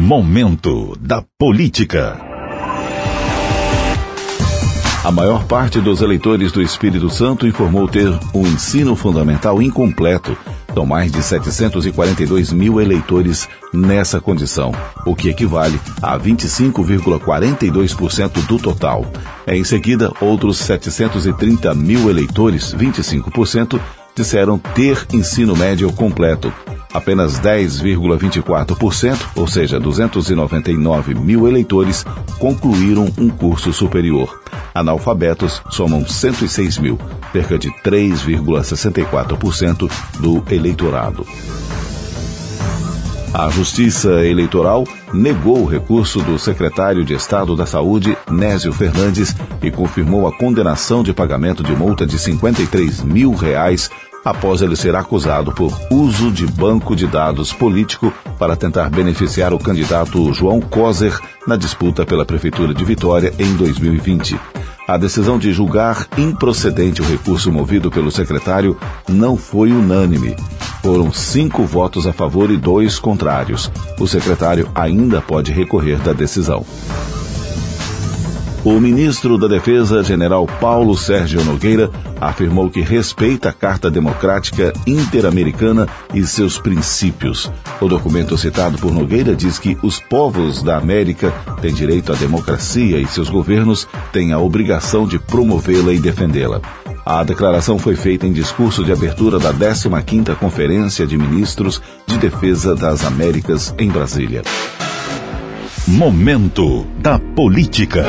Momento da Política. A maior parte dos eleitores do Espírito Santo informou ter um ensino fundamental incompleto. São mais de 742 mil eleitores nessa condição, o que equivale a 25,42% do total. Em seguida, outros 730 mil eleitores, 25%, disseram ter ensino médio completo. Apenas 10,24%, ou seja, 299 mil eleitores, concluíram um curso superior. Analfabetos somam 106 mil, cerca de 3,64% do eleitorado. A Justiça Eleitoral negou o recurso do secretário de Estado da Saúde, Nésio Fernandes, e confirmou a condenação de pagamento de multa de 53 mil reais após ele ser acusado por uso de banco de dados político para tentar beneficiar o candidato João Coser na disputa pela Prefeitura de Vitória em 2020. A decisão de julgar improcedente o recurso movido pelo secretário não foi unânime. Foram cinco votos a favor e dois contrários. O secretário ainda pode recorrer da decisão. O ministro da Defesa, general Paulo Sérgio Nogueira, afirmou que respeita a Carta Democrática Interamericana e seus princípios. O documento citado por Nogueira diz que os povos da América têm direito à democracia e seus governos têm a obrigação de promovê-la e defendê-la. A declaração foi feita em discurso de abertura da 15ª Conferência de Ministros de Defesa das Américas em Brasília. Momento da Política.